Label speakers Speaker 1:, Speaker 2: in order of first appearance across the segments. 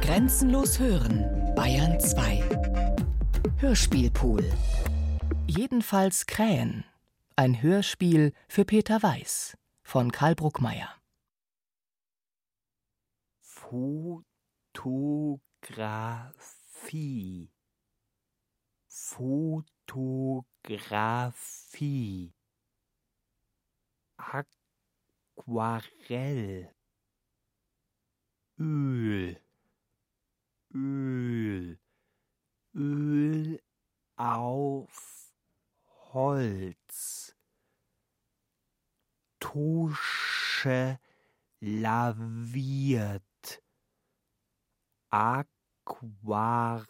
Speaker 1: Grenzenlos hören, Bayern 2. Hörspielpool. Jedenfalls Krähen. Ein Hörspiel für Peter Weiß von Karl Bruckmeier.
Speaker 2: Fotografie. Fotografie. Aquarell. Öl. Öl. Öl auf Holz. Tusche laviert. Aquarell.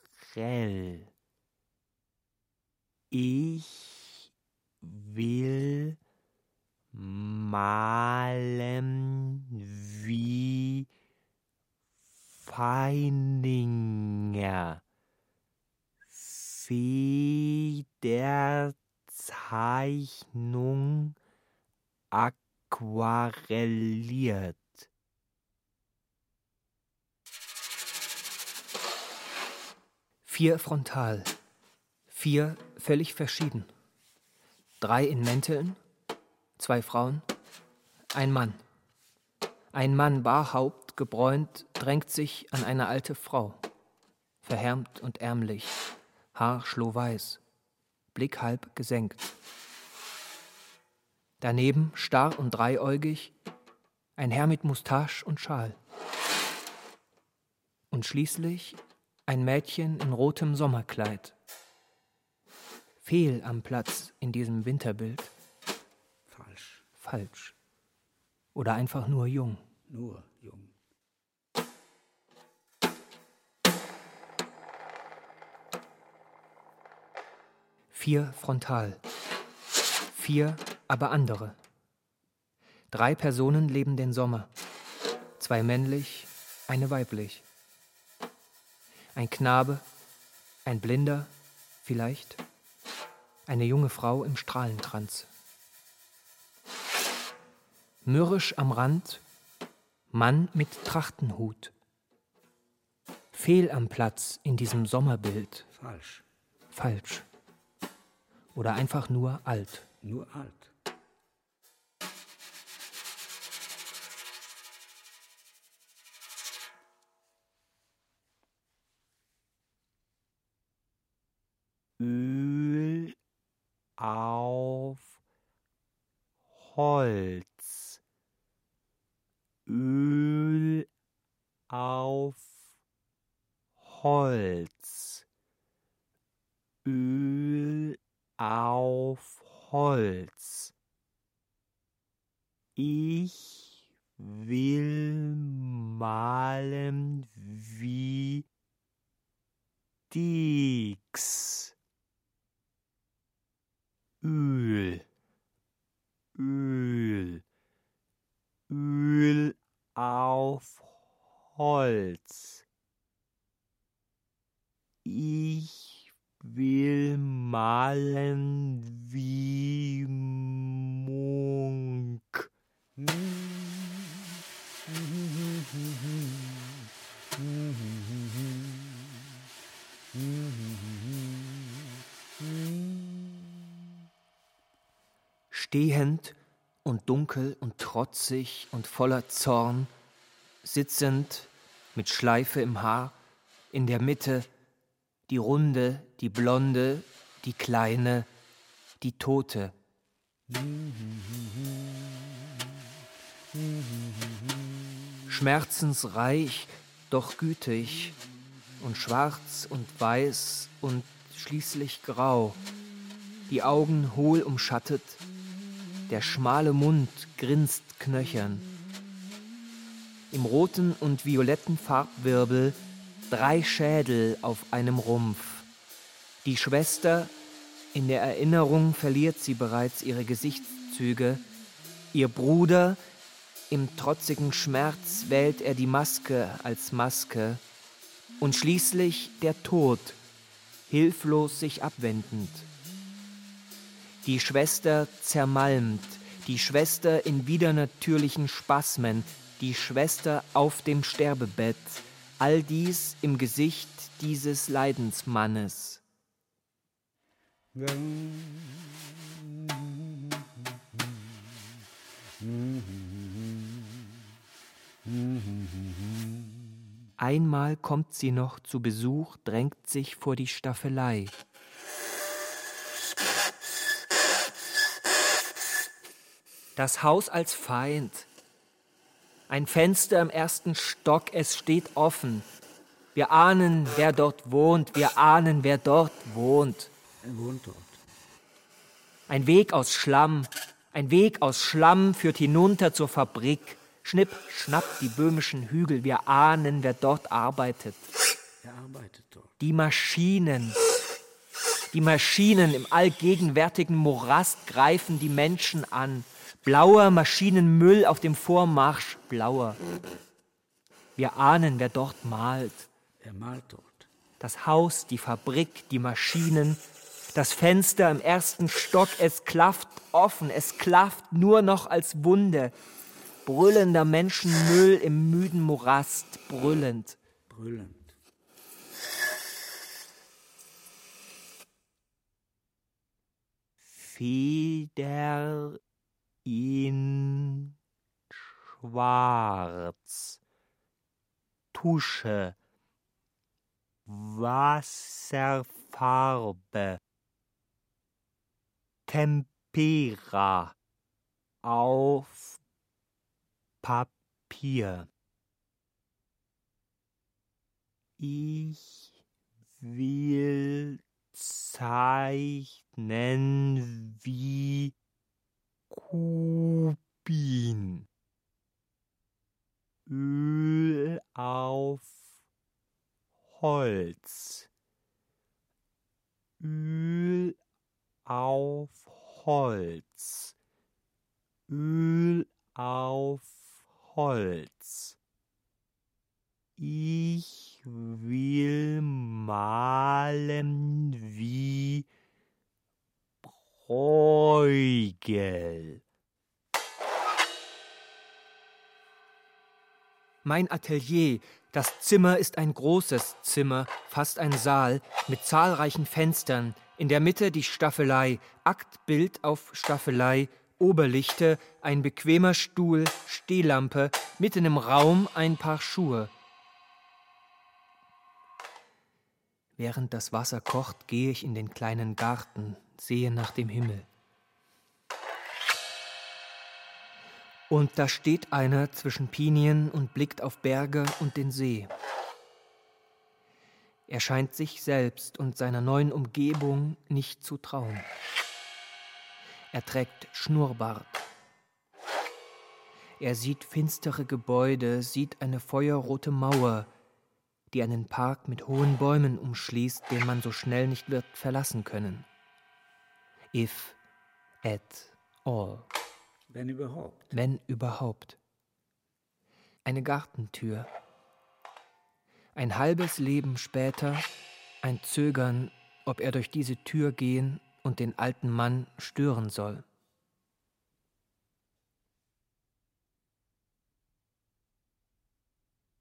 Speaker 2: Ich will malen wie Feininger. Federzeichnung aquarelliert.
Speaker 3: Vier frontal, vier völlig verschieden. Drei in Mänteln, zwei Frauen, ein Mann. Ein Mann barhaupt, gebräunt, drängt sich an eine alte Frau, verhärmt und ärmlich, Haar schlohweiß, Blick halb gesenkt. Daneben, starr und dreieugig, ein Herr mit Moustache und Schal. Und schließlich ein Mädchen in rotem Sommerkleid. Fehl am Platz in diesem Winterbild.
Speaker 2: Falsch.
Speaker 3: Falsch. Oder einfach nur jung.
Speaker 2: Nur jung.
Speaker 3: Vier frontal. Vier aber andere. Drei Personen leben den Sommer. Zwei männlich, eine weiblich. Ein Knabe, ein Blinder, vielleicht. Eine junge Frau im Strahlenkranz. Mürrisch am Rand, Mann mit Trachtenhut. Fehl am Platz in diesem Sommerbild.
Speaker 2: Falsch.
Speaker 3: Falsch. Oder einfach nur alt.
Speaker 2: Nur alt. Öl auf Holz.
Speaker 3: Dunkel und trotzig und voller Zorn, sitzend mit Schleife im Haar, in der Mitte die Runde, die Blonde, die Kleine, die Tote. Schmerzensreich, doch gütig, und schwarz und weiß und schließlich grau, die Augen hohl umschattet, der schmale Mund grinst knöchern. Im roten und violetten Farbwirbel drei Schädel auf einem Rumpf. Die Schwester, in der Erinnerung verliert sie bereits ihre Gesichtszüge. Ihr Bruder, im trotzigen Schmerz wählt er die Maske als Maske. Und schließlich der Tod, hilflos sich abwendend. Die Schwester zermalmt, die Schwester in widernatürlichen Spasmen, die Schwester auf dem Sterbebett, all dies im Gesicht dieses Leidensmannes. Einmal kommt sie noch zu Besuch, drängt sich vor die Staffelei. Das Haus als Feind. Ein Fenster im ersten Stock, es steht offen. Wir ahnen, wer dort wohnt, wir ahnen, wer dort wohnt.
Speaker 4: Er wohnt dort.
Speaker 3: Ein Weg aus Schlamm, ein Weg aus Schlamm führt hinunter zur Fabrik. Schnipp, schnapp die böhmischen Hügel, wir ahnen, wer dort arbeitet.
Speaker 4: Er arbeitet dort.
Speaker 3: Die Maschinen, die Maschinen im allgegenwärtigen Morast greifen die Menschen an. Blauer Maschinenmüll auf dem Vormarsch, blauer. Wir ahnen, wer dort malt.
Speaker 4: Er malt dort.
Speaker 3: Das Haus, die Fabrik, die Maschinen, das Fenster im ersten Stock, es klafft offen, es klafft nur noch als Wunde. Brüllender Menschenmüll im müden Morast, brüllend.
Speaker 4: Brüllend.
Speaker 2: Feder in Schwarz. Tusche. Wasserfarbe. Tempera. Auf Papier. Ich will zeichnen wie Kubin. Öl auf Holz. Öl auf Holz. Öl auf Holz. Ich will malen wie Bruegel.
Speaker 3: Mein Atelier, das Zimmer ist ein großes Zimmer, fast ein Saal, mit zahlreichen Fenstern, in der Mitte die Staffelei, Aktbild auf Staffelei, Oberlichte, ein bequemer Stuhl, Stehlampe, mitten im Raum ein paar Schuhe. Während das Wasser kocht, gehe ich in den kleinen Garten, sehe nach dem Himmel. Und da steht einer zwischen Pinien und blickt auf Berge und den See. Er scheint sich selbst und seiner neuen Umgebung nicht zu trauen. Er trägt Schnurrbart. Er sieht finstere Gebäude, sieht eine feuerrote Mauer, die einen Park mit hohen Bäumen umschließt, den man so schnell nicht wird verlassen können. If at all.
Speaker 4: Wenn überhaupt.
Speaker 3: Wenn überhaupt. Eine Gartentür. Ein halbes Leben später ein Zögern, ob er durch diese Tür gehen und den alten Mann stören soll.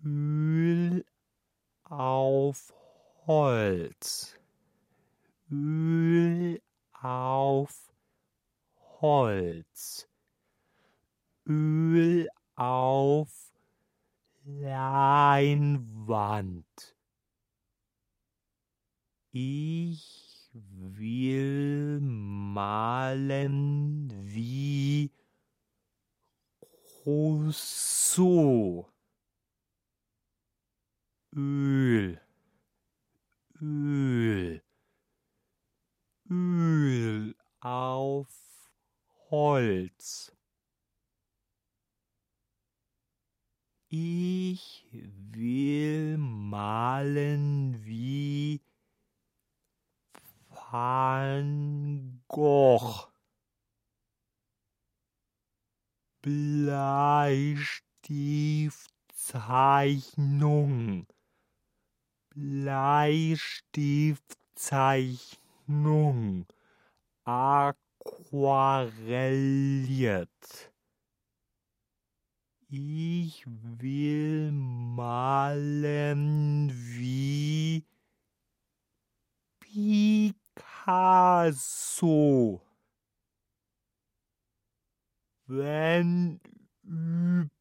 Speaker 2: Öl auf Holz. Öl auf Holz. Öl auf Leinwand. Ich will malen wie Rousseau. Öl, Öl, Öl auf Holz. Ich will malen wie Van Gogh. Bleistiftzeichnung. Bleistiftzeichnung. Aquarelliert. Ich will malen wie Picasso. Wenn überhaupt.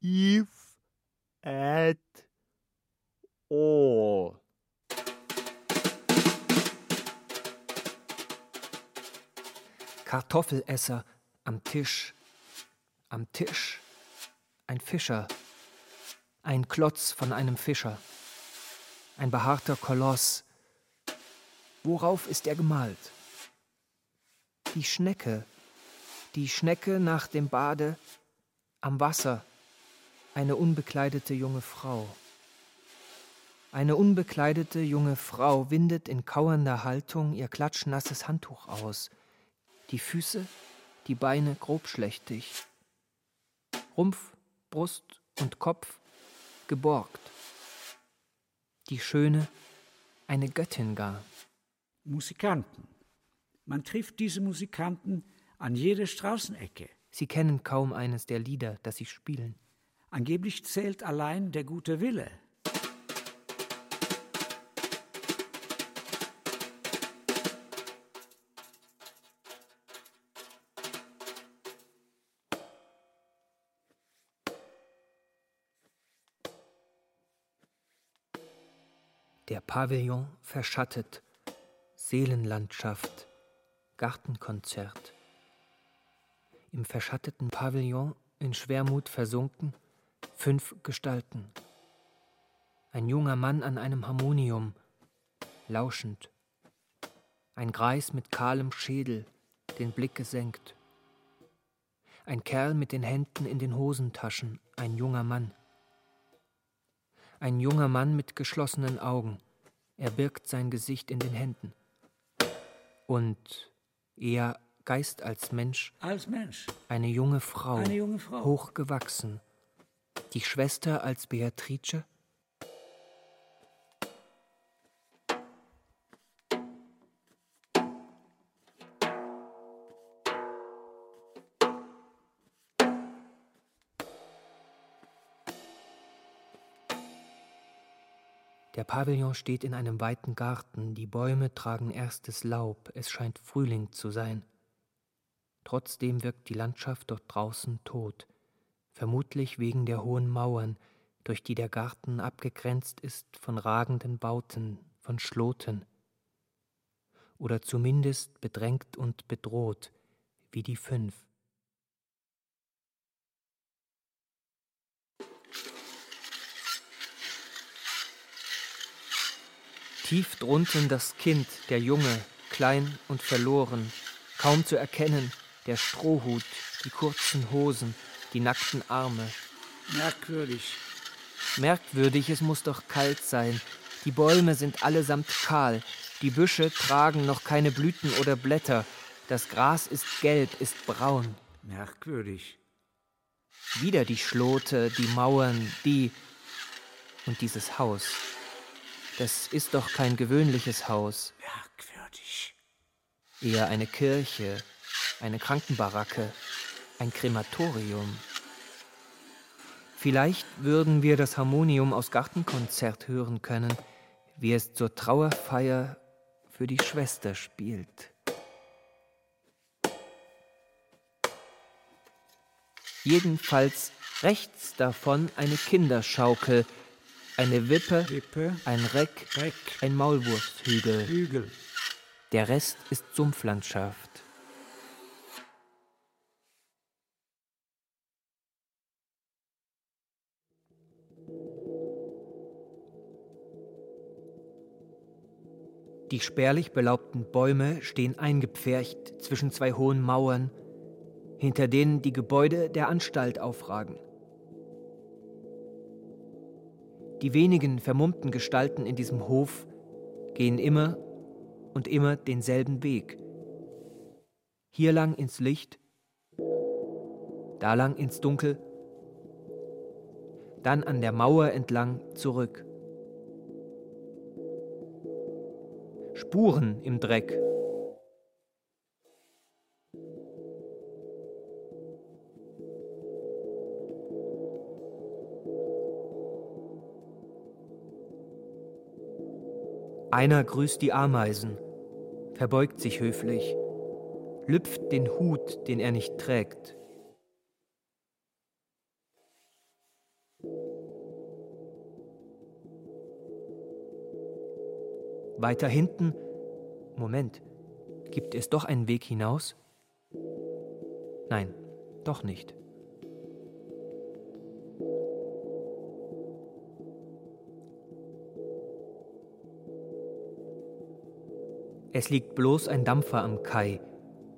Speaker 2: If at all.
Speaker 3: Kartoffelesser am Tisch, am Tisch ein Fischer, ein Klotz von einem Fischer, ein behaarter Koloss. Worauf ist er gemalt? Die Schnecke, die Schnecke nach dem Bade am Wasser, eine unbekleidete junge Frau. Eine unbekleidete junge Frau windet in kauernder Haltung ihr klatschnasses Handtuch aus – die Füße, die Beine grobschlächtig, Rumpf, Brust und Kopf geborgt. Die Schöne, eine Göttin gar.
Speaker 4: Musikanten. Man trifft diese Musikanten an jeder Straßenecke.
Speaker 3: Sie kennen kaum eines der Lieder, das sie spielen.
Speaker 4: Angeblich zählt allein der gute Wille.
Speaker 3: Der Pavillon verschattet, Seelenlandschaft, Gartenkonzert. Im verschatteten Pavillon, in Schwermut versunken, fünf Gestalten. Ein junger Mann an einem Harmonium, lauschend. Ein Greis mit kahlem Schädel, den Blick gesenkt. Ein Kerl mit den Händen in den Hosentaschen, ein junger Mann. Ein junger Mann mit geschlossenen Augen. Er birgt sein Gesicht in den Händen. Und eher Geist als Mensch.
Speaker 4: Als Mensch.
Speaker 3: Eine junge Frau.
Speaker 4: Eine junge Frau.
Speaker 3: Hochgewachsen. Die Schwester als Beatrice. Der Pavillon steht in einem weiten Garten, die Bäume tragen erstes Laub, es scheint Frühling zu sein. Trotzdem wirkt die Landschaft dort draußen tot, vermutlich wegen der hohen Mauern, durch die der Garten abgegrenzt ist von ragenden Bauten, von Schloten, oder zumindest bedrängt und bedroht, wie die fünf. Tief drunten das Kind, der Junge, klein und verloren, kaum zu erkennen, der Strohhut, die kurzen Hosen, die nackten Arme.
Speaker 4: Merkwürdig.
Speaker 3: Merkwürdig, es muss doch kalt sein. Die Bäume sind allesamt kahl, die Büsche tragen noch keine Blüten oder Blätter, das Gras ist gelb, ist braun.
Speaker 4: Merkwürdig.
Speaker 3: Wieder die Schlote, die Mauern, die und dieses Haus. Das ist doch kein gewöhnliches Haus.
Speaker 4: Merkwürdig.
Speaker 3: Eher eine Kirche, eine Krankenbaracke, ein Krematorium. Vielleicht würden wir das Harmonium aus Gartenkonzert hören können, wie es zur Trauerfeier für die Schwester spielt. Jedenfalls rechts davon eine Kinderschaukel, eine Wippe,
Speaker 4: Wippe.
Speaker 3: ein Reck,
Speaker 4: Reck.
Speaker 3: ein Maulwursthügel.
Speaker 4: Hügel.
Speaker 3: Der Rest ist Sumpflandschaft. Die spärlich belaubten Bäume stehen eingepfercht zwischen zwei hohen Mauern, hinter denen die Gebäude der Anstalt aufragen. Die wenigen vermummten Gestalten in diesem Hof gehen immer und immer denselben Weg. Hier lang ins Licht, da lang ins Dunkel, dann an der Mauer entlang zurück. Spuren im Dreck. Einer grüßt die Ameisen, verbeugt sich höflich, lüpft den Hut, den er nicht trägt, Weiter hinten, Moment, gibt es doch einen Weg hinaus? Nein, doch nicht. Es liegt bloß ein Dampfer am Kai,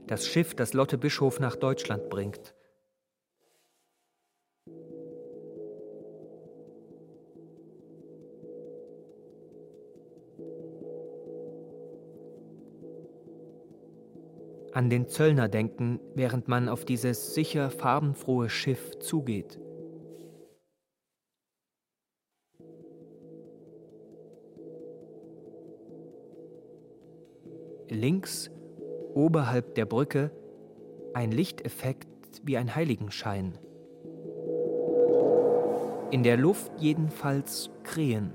Speaker 3: das Schiff, das Lotte Bischof nach Deutschland bringt. An den Zöllner denken, während man auf dieses sicher farbenfrohe Schiff zugeht. Links, oberhalb der Brücke, ein Lichteffekt wie ein Heiligenschein. In der Luft jedenfalls Krähen.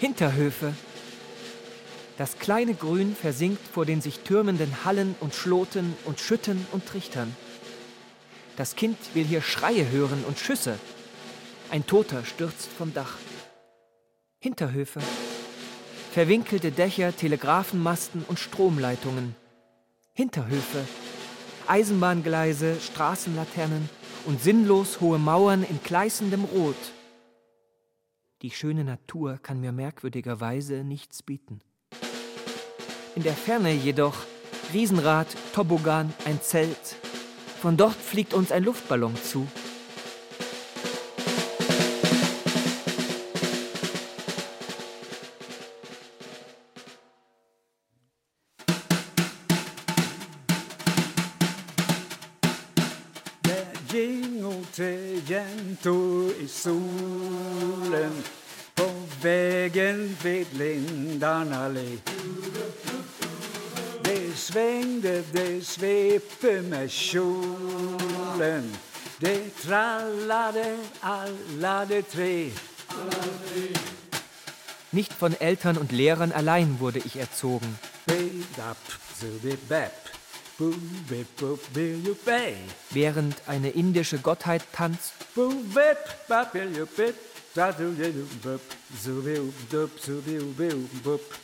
Speaker 3: Hinterhöfe. Das kleine Grün versinkt vor den sich türmenden Hallen und Schloten und Schütten und Trichtern. Das Kind will hier Schreie hören und Schüsse. Ein Toter stürzt vom Dach. Hinterhöfe. Verwinkelte Dächer, Telegrafenmasten und Stromleitungen. Hinterhöfe. Eisenbahngleise, Straßenlaternen und sinnlos hohe Mauern in gleißendem Rot. Die schöne Natur kann mir merkwürdigerweise nichts bieten. In der Ferne jedoch Riesenrad, Toboggan, ein Zelt. Von dort fliegt uns ein Luftballon zu.
Speaker 4: Der jingelte Jento i solen vid Lindanallé. Det svängde, det svepte med kjolen. Det trallade alla de tre.
Speaker 3: Nicht von Eltern und Lehrern allein wurde ich erzogen. Während eine indische Gottheit tanzt,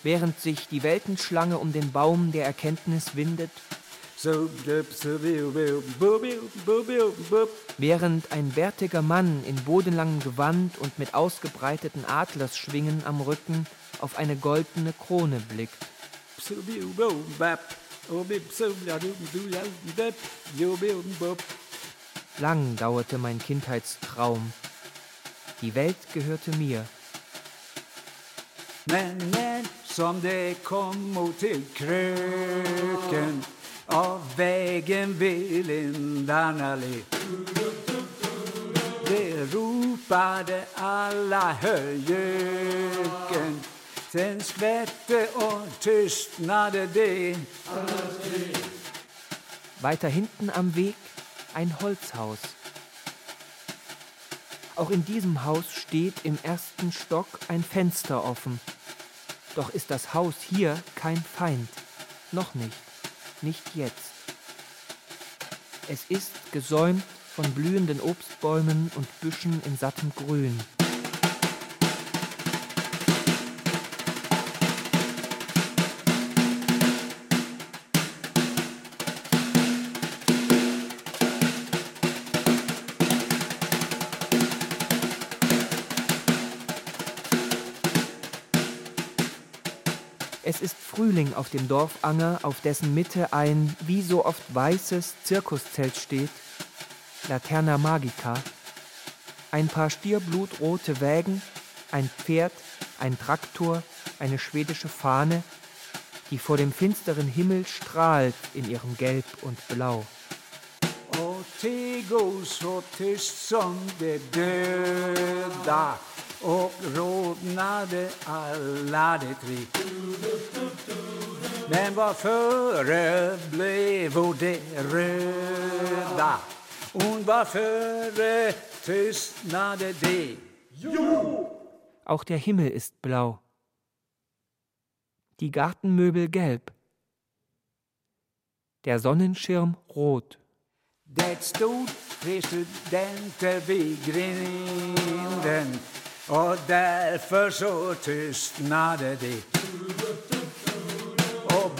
Speaker 3: Während sich die Weltenschlange um den Baum der Erkenntnis windet, während ein bärtiger Mann in bodenlangem Gewand und mit ausgebreiteten Adlersschwingen am Rücken auf eine goldene Krone blickt. Lang dauerte mein Kindheitstraum. Die Welt gehörte mir.
Speaker 4: Männen som det kom mot till kröken av vägen vid Lindanallé. Det ropade alla höjöken Sen skvätte och tystnade det
Speaker 3: Weiter hinten am Weg ein Holzhaus. Auch in diesem Haus steht im ersten Stock ein Fenster offen. Doch ist das Haus hier kein Feind. Noch nicht. Nicht jetzt. Es ist gesäumt von blühenden Obstbäumen und Büschen in sattem Grün. Frühling auf dem Dorfanger, auf dessen Mitte ein wie so oft weißes Zirkuszelt steht, Laterna Magica, ein paar stierblutrote Wägen, ein Pferd, ein Traktor, eine schwedische Fahne, die vor dem finsteren Himmel strahlt in ihrem Gelb und Blau.
Speaker 4: Och det går så tyst som det döda och rodnade alla de tre. Men vad före blev det röda och vad före tystnade det?
Speaker 3: Auch der Himmel ist blau. Die Gartenmöbel gelb. Der Sonnenschirm rot.
Speaker 4: Det stod tre studenter vid grinden och därför så tystnade de och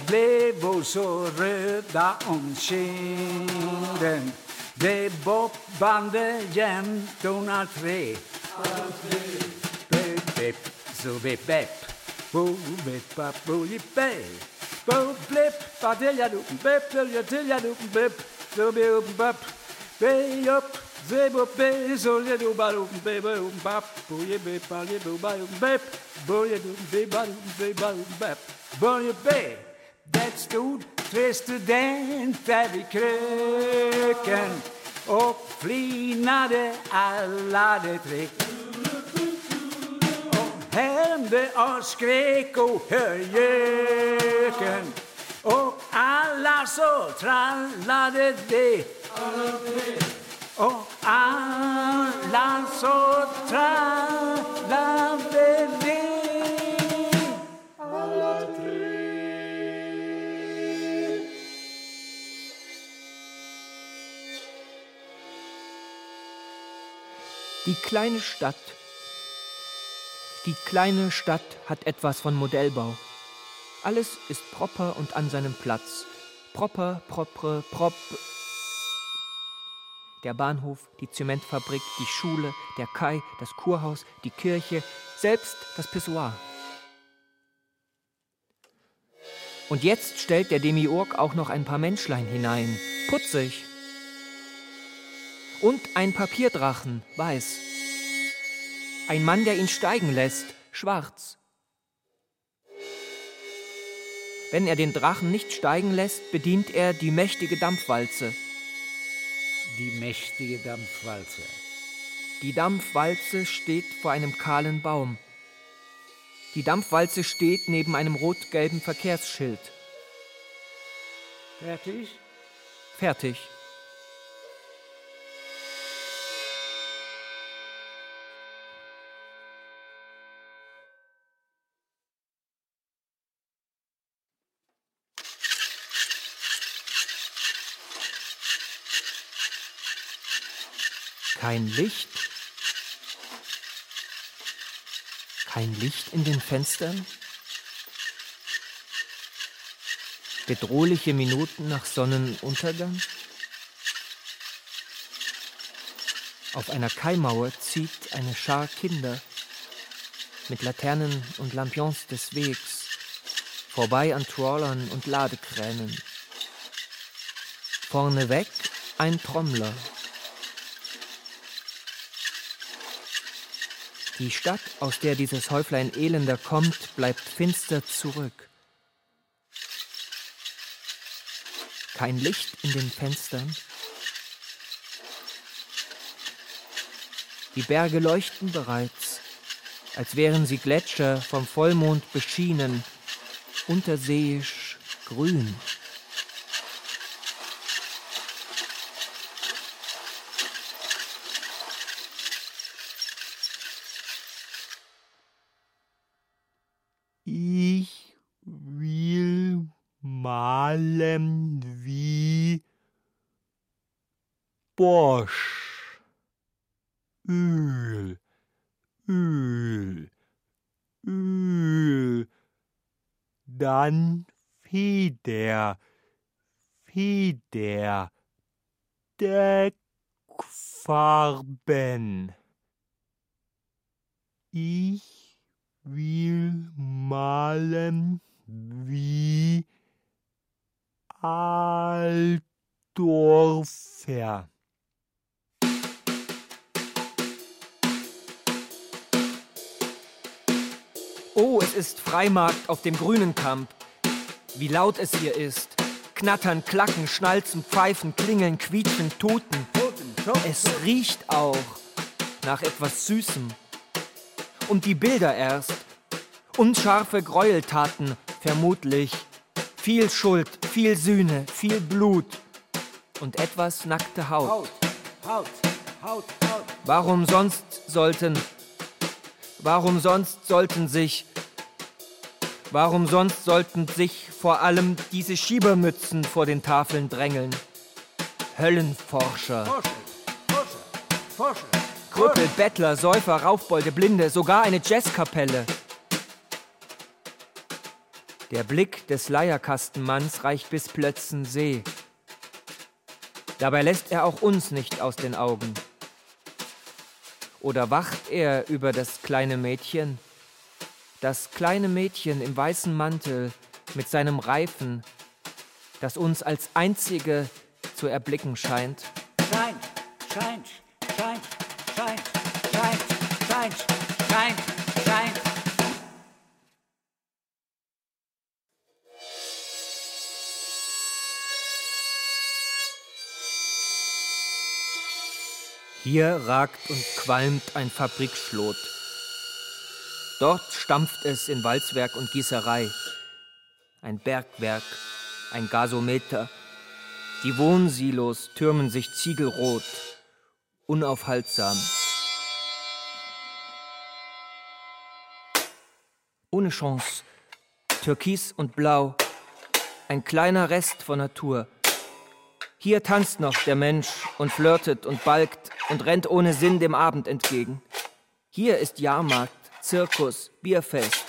Speaker 4: blev så röda om kinden. Det bobbande jäntorna tre. Bepp, bepp, så bepp, bepp. Bo, bepp, bapp, bo, jipp, bepp Bo, blepp, badeljaduppen, bepp, öljetiljaduppen, bepp. Så be, upp, bapp, be, upp Bebo be solje do barum be barum bap. Boye be palje do barum bep boye do be barum be barum bep boye be. Det stod tre studenter vid kröken och flinade alla de tre. Och hände och skrek och göken! och alla så trallade de. Och alla så trallade de.
Speaker 3: Die kleine Stadt. Die kleine Stadt hat etwas von Modellbau. Alles ist proper und an seinem Platz. Proper, propre, prop. Der Bahnhof, die Zementfabrik, die Schule, der Kai, das Kurhaus, die Kirche, selbst das Pissoir. Und jetzt stellt der Demiurg auch noch ein paar Menschlein hinein. Putzig. Und ein Papierdrachen, weiß. Ein Mann, der ihn steigen lässt, schwarz. Wenn er den Drachen nicht steigen lässt, bedient er die mächtige Dampfwalze.
Speaker 4: Die mächtige Dampfwalze.
Speaker 3: Die Dampfwalze steht vor einem kahlen Baum. Die Dampfwalze steht neben einem rot-gelben Verkehrsschild.
Speaker 4: Fertig?
Speaker 3: Fertig. Kein Licht. Kein Licht in den Fenstern. Bedrohliche Minuten nach Sonnenuntergang. Auf einer Kaimauer zieht eine Schar Kinder mit Laternen und Lampions des Wegs vorbei an Trawlern und Ladekränen. Vorneweg ein Trommler. Die Stadt, aus der dieses Häuflein Elender kommt, bleibt finster zurück. Kein Licht in den Fenstern. Die Berge leuchten bereits, als wären sie Gletscher vom Vollmond beschienen, unterseeisch grün.
Speaker 2: Ich will malen wie Bosch. Öl, Öl, Öl. Dann Feder, Feder, Deckfarben. Ich will malen wie Altdorfer.
Speaker 3: Oh, es ist Freimarkt auf dem grünen Kamp. Wie laut es hier ist. Knattern, klacken, schnalzen, pfeifen, klingeln, quietschen, tuten. Es riecht auch nach etwas Süßem. Und die Bilder erst. Unscharfe Gräueltaten, vermutlich. Viel Schuld, viel Sühne, viel Blut. Und etwas nackte Haut.
Speaker 4: Haut, Haut, Haut, Haut.
Speaker 3: Warum sonst sollten Warum sonst sollten sich, warum sonst sollten sich vor allem diese Schiebermützen vor den Tafeln drängeln? Höllenforscher,
Speaker 4: Forscher, Forscher, Forscher.
Speaker 3: Krüppel, Bettler, Säufer, Raufbolde, Blinde, sogar eine Jazzkapelle. Der Blick des Leierkastenmanns reicht bis Plötzensee. Dabei lässt er auch uns nicht aus den Augen. Oder wacht er über das kleine Mädchen? Das kleine Mädchen im weißen Mantel mit seinem Reifen, das uns als einzige zu erblicken scheint.
Speaker 4: Scheint, scheint,
Speaker 3: Hier ragt und qualmt ein Fabrikschlot. Dort stampft es in Walzwerk und Gießerei. Ein Bergwerk, ein Gasometer. Die Wohnsilos türmen sich ziegelrot, unaufhaltsam. Ohne Chance. Türkis und Blau. Ein kleiner Rest von Natur. Hier tanzt noch der Mensch und flirtet und balgt und rennt ohne Sinn dem Abend entgegen. Hier ist Jahrmarkt, Zirkus, Bierfest.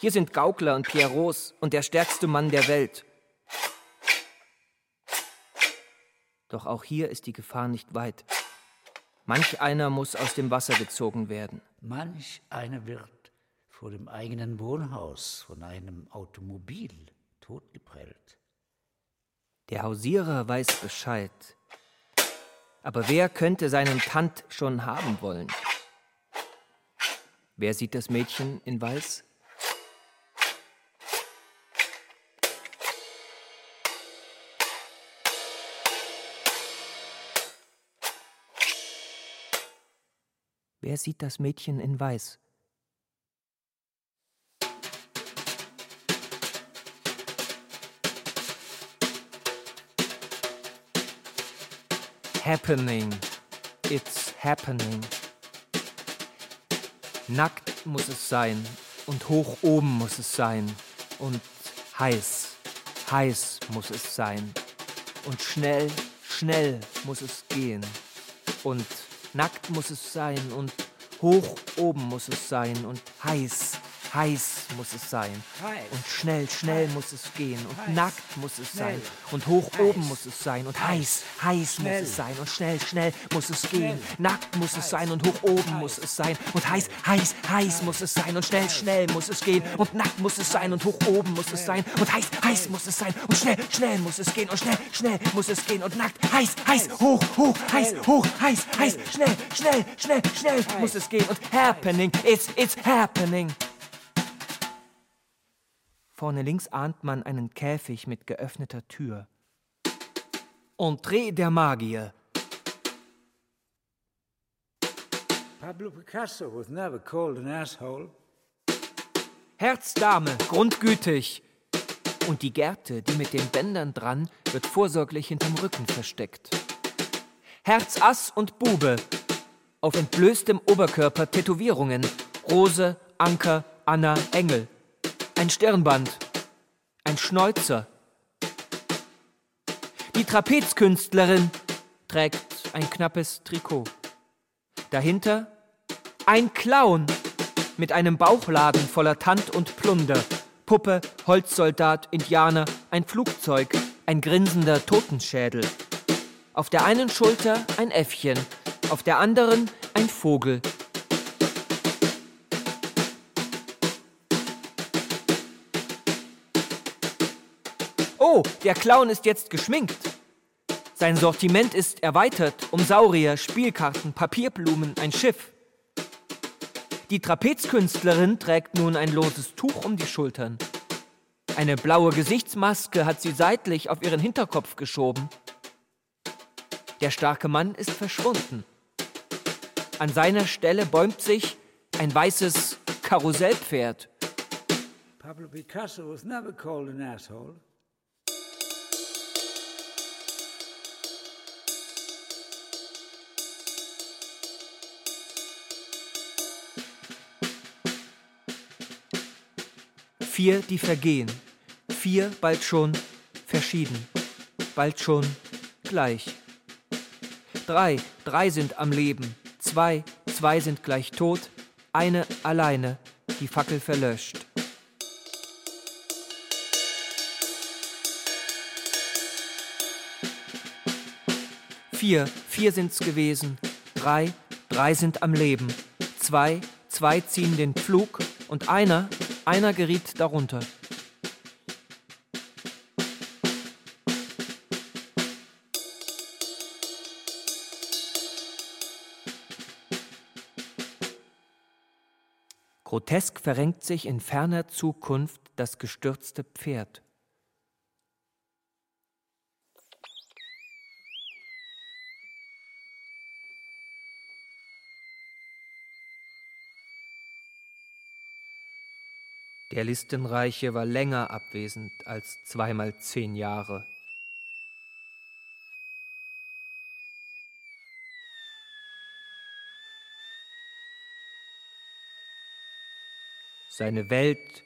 Speaker 3: Hier sind Gaukler und Pierrots und der stärkste Mann der Welt. Doch auch hier ist die Gefahr nicht weit. Manch einer muss aus dem Wasser gezogen werden.
Speaker 4: Manch einer wird vor dem eigenen Wohnhaus von einem Automobil totgeprellt.
Speaker 3: Der Hausierer weiß Bescheid. Aber wer könnte seinen Tant schon haben wollen? Wer sieht das Mädchen in Weiß? Wer sieht das Mädchen in Weiß? Happening. It's happening. Nackt muss es sein und hoch oben muss es sein und heiß, heiß muss es sein und schnell, schnell muss es gehen und nackt muss es sein und hoch oben muss es sein und heiß, heiß muss es sein
Speaker 4: Heiß.
Speaker 3: und schnell, schnell muss es gehen und
Speaker 4: Heiß.
Speaker 3: nackt muss es sein
Speaker 4: Schnell.
Speaker 3: und hoch
Speaker 4: Heiß.
Speaker 3: oben muss es sein und heiß, heiß muss
Speaker 4: Schnell.
Speaker 3: es sein und schnell, schnell muss es gehen. Nackt muss es
Speaker 4: Heiß.
Speaker 3: sein und hoch oben
Speaker 4: Heiß.
Speaker 3: muss es sein und heiß, heiß, heiß muss es sein und schnell, schnell muss es gehen und nackt muss es sein und hoch oben muss es sein und heiß, heiß muss es sein und schnell, schnell muss es gehen und schnell, schnell muss es gehen und nackt, heiß, heiß, hoch, hoch, heiß, hoch, heiß, heiß, schnell, schnell, schnell, schnell muss es gehen und happening, it's, it's happening. Vorne links ahnt man einen Käfig mit geöffneter Tür. Entree der Magier.
Speaker 4: Pablo Picasso was never called an asshole.
Speaker 3: Herzdame, grundgütig. Und die Gerte, die mit den Bändern dran, wird vorsorglich hinterm Rücken versteckt. Herzass und Bube. Auf entblößtem Oberkörper Tätowierungen. Rose, Anker, Anna, Engel. Ein Stirnband. Ein Schnäuzer. Die Trapezkünstlerin trägt ein knappes Trikot. Dahinter ein Clown mit einem Bauchladen voller Tant und Plunder. Puppe, Holzsoldat, Indianer, ein Flugzeug, ein grinsender Totenschädel. Auf der einen Schulter ein Äffchen, auf der anderen ein Vogel. Oh, der Clown ist jetzt geschminkt. Sein Sortiment ist erweitert um Saurier, Spielkarten, Papierblumen, ein Schiff. Die Trapezkünstlerin trägt nun ein loses Tuch um die Schultern. Eine blaue Gesichtsmaske hat sie seitlich auf ihren Hinterkopf geschoben. Der starke Mann ist verschwunden. An seiner Stelle bäumt sich ein weißes Karussellpferd.
Speaker 4: Pablo Picasso was never called an asshole.
Speaker 3: Vier, die vergehen. Vier, bald schon verschieden. Bald schon gleich. Drei, drei sind am Leben. Zwei, zwei sind gleich tot. Eine alleine, die Fackel verlöscht. Vier, vier sind's gewesen. Drei, drei sind am Leben. Zwei, zwei ziehen den Pflug und einer, einer geriet darunter. Grotesk verrenkt sich in ferner Zukunft das gestürzte Pferd. Der Listenreiche war länger abwesend als zweimal zehn Jahre. Seine Welt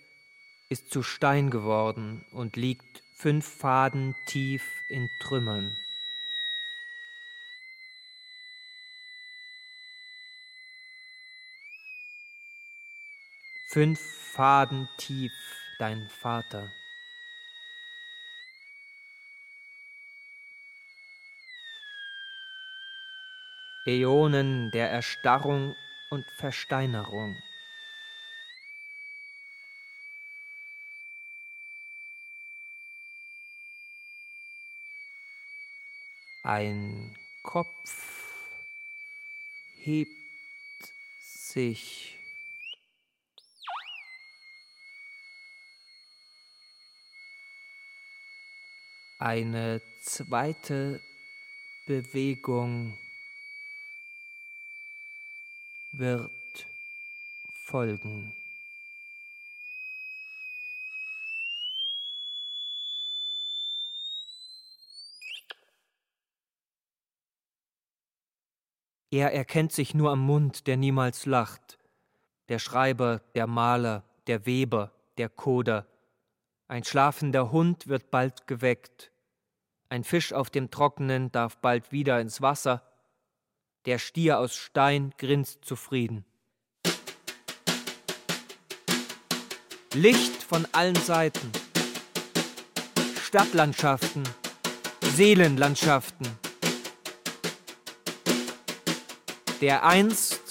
Speaker 3: ist zu Stein geworden und liegt fünf Faden tief in Trümmern. Fünf Faden tief dein Vater. Äonen der Erstarrung und Versteinerung. Ein Kopf hebt sich. Eine zweite Bewegung wird folgen. Er erkennt sich nur am Mund, der niemals lacht. Der Schreiber, der Maler, der Weber, der Koder. Ein schlafender Hund wird bald geweckt. Ein Fisch auf dem Trockenen darf bald wieder ins Wasser. Der Stier aus Stein grinst zufrieden. Licht von allen Seiten. Stadtlandschaften, Seelenlandschaften der einst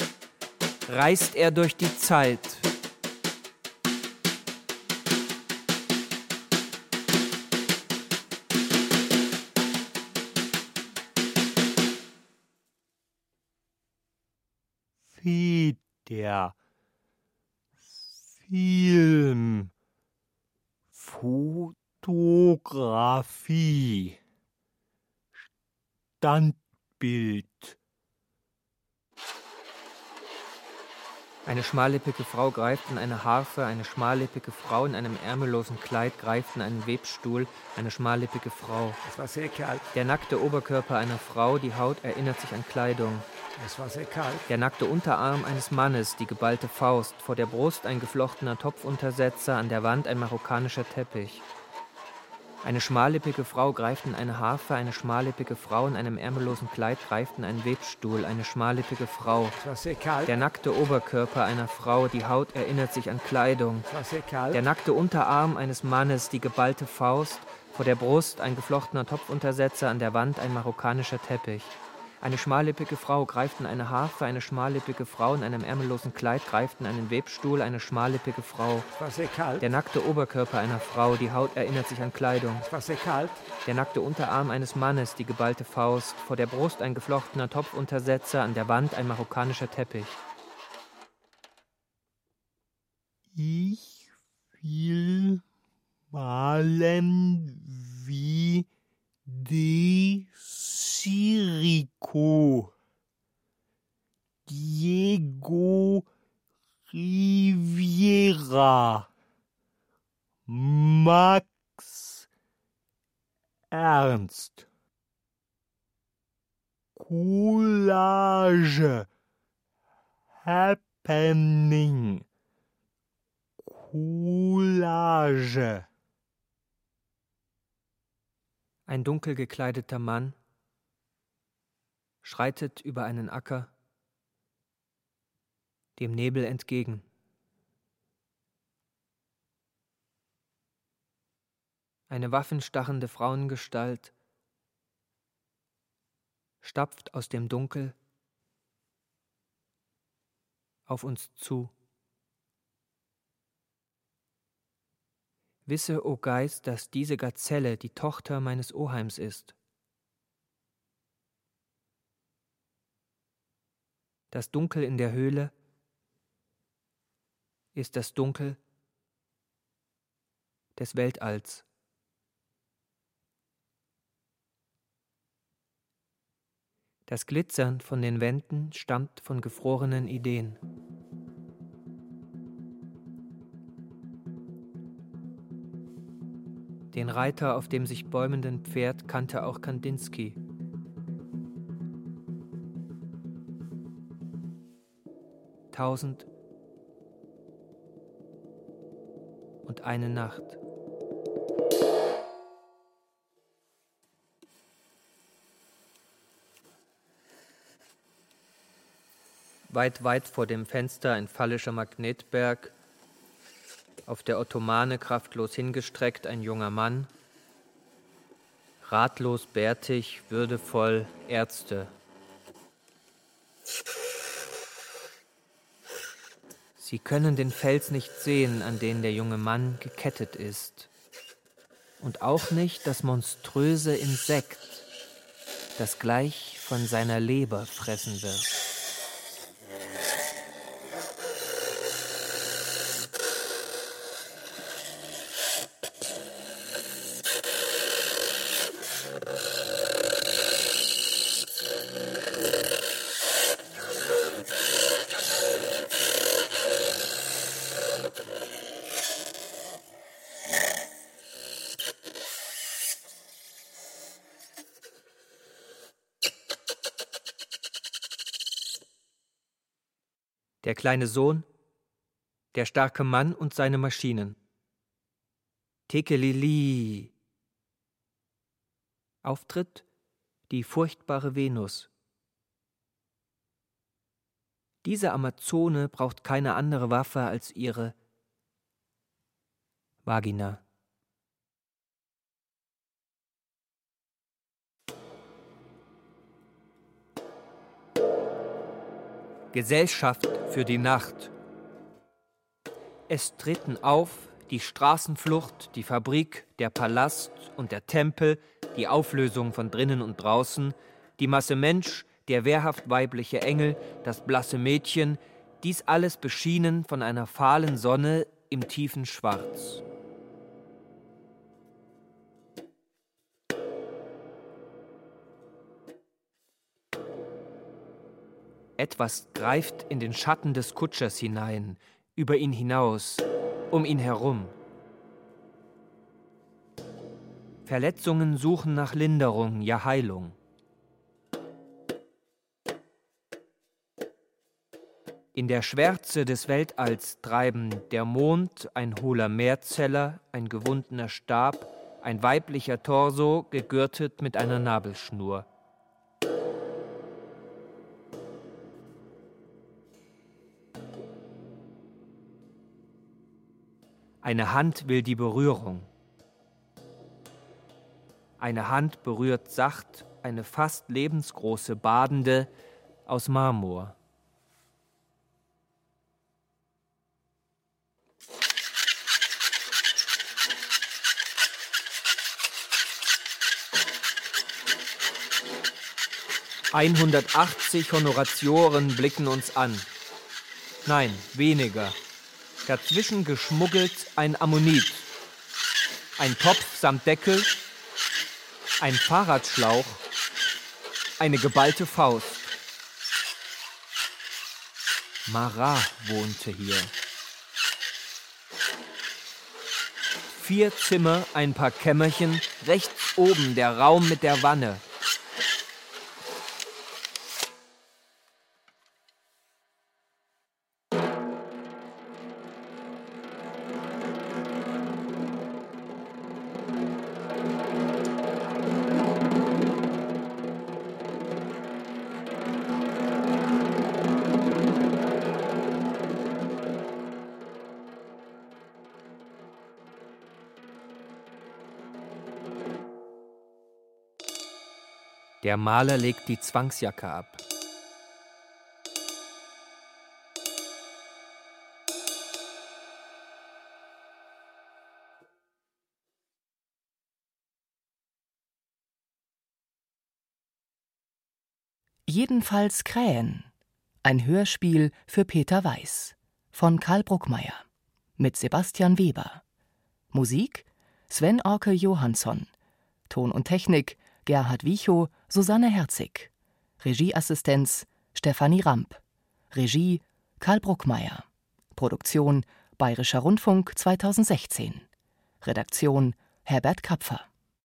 Speaker 3: reist er durch die Zeit.
Speaker 2: Film Fotografie. Standbild
Speaker 3: Eine schmallippige Frau greift in eine Harfe, eine schmallippige Frau in einem ärmellosen Kleid greift in einen Webstuhl, eine schmallippige Frau.
Speaker 4: Es war sehr kalt.
Speaker 3: Der nackte Oberkörper einer Frau, die Haut erinnert sich an Kleidung.
Speaker 4: Es war sehr kalt.
Speaker 3: Der nackte Unterarm eines Mannes, die geballte Faust, vor der Brust ein geflochtener Topfuntersetzer, an der Wand ein marokkanischer Teppich. Eine schmallippige Frau greift in eine Harfe, eine schmallippige Frau in einem ärmellosen Kleid greift in einen Webstuhl, eine schmallippige Frau. Der nackte Oberkörper einer Frau, die Haut erinnert sich an Kleidung. Der nackte Unterarm eines Mannes, die geballte Faust, vor der Brust ein geflochtener Topfuntersetzer, an der Wand ein marokkanischer Teppich. Eine schmallippige Frau greift in eine Harfe, eine schmallippige Frau in einem ärmellosen Kleid greift in einen Webstuhl, eine schmallippige Frau.
Speaker 4: Es war sehr kalt.
Speaker 3: Der nackte Oberkörper einer Frau, die Haut erinnert sich an Kleidung.
Speaker 4: Es war sehr kalt.
Speaker 3: Der nackte Unterarm eines Mannes, die geballte Faust, vor der Brust ein geflochtener Topfuntersetzer, an der Wand ein marokkanischer Teppich.
Speaker 2: Ich will malen wie die Sirico. Diego Riviera. Max Ernst. Collage. Happening. Collage.
Speaker 3: Ein dunkel gekleideter Mann schreitet über einen Acker dem Nebel entgegen. Eine waffenstachende Frauengestalt stapft aus dem Dunkel auf uns zu. Wisse, o Geist, dass diese Gazelle die Tochter meines Oheims ist. Das Dunkel in der Höhle ist das Dunkel des Weltalls. Das Glitzern von den Wänden stammt von gefrorenen Ideen. Den Reiter auf dem sich bäumenden Pferd kannte auch Kandinsky. Tausend und eine Nacht. Weit, weit vor dem Fenster ein fallischer Magnetberg, auf der Ottomane kraftlos hingestreckt ein junger Mann, ratlos, bärtig, würdevoll, Ärzte. Sie können den Fels nicht sehen, an den der junge Mann gekettet ist. Und auch nicht das monströse Insekt, das gleich von seiner Leber fressen wird. Kleine Sohn, der starke Mann und seine Maschinen. Tekelili. Auftritt die furchtbare Venus. Diese Amazone braucht keine andere Waffe als ihre Vagina. Gesellschaft für die Nacht. Es treten auf die Straßenflucht, die Fabrik, der Palast und der Tempel, die Auflösung von drinnen und draußen, die Masse Mensch, der wehrhaft weibliche Engel, das blasse Mädchen, dies alles beschienen von einer fahlen Sonne im tiefen Schwarz. Etwas greift in den Schatten des Kutschers hinein, über ihn hinaus, um ihn herum. Verletzungen suchen nach Linderung, ja Heilung. In der Schwärze des Weltalls treiben der Mond, ein hohler Meerzeller, ein gewundener Stab, ein weiblicher Torso, gegürtet mit einer Nabelschnur. Eine Hand will die Berührung. Eine Hand berührt sacht eine fast lebensgroße Badende aus Marmor. Einhundertachtzig Honoratioren blicken uns an. Nein, weniger. Dazwischen geschmuggelt ein Ammonit. Ein Topf samt Deckel, ein Fahrradschlauch, eine geballte Faust. Marat wohnte hier. Vier Zimmer, ein paar Kämmerchen, rechts oben der Raum mit der Wanne. Der Maler legt die Zwangsjacke ab.
Speaker 1: Jedenfalls Krähen. Ein Hörspiel für Peter Weiß von Karl Bruckmeier mit Sebastian Weber. Musik Sven Orke Johansson. Ton und Technik Gerhard Wichow, Susanne Herzig. Regieassistenz Stefanie Ramp. Regie Karl Bruckmeier. Produktion Bayerischer Rundfunk 2016. Redaktion Herbert Kapfer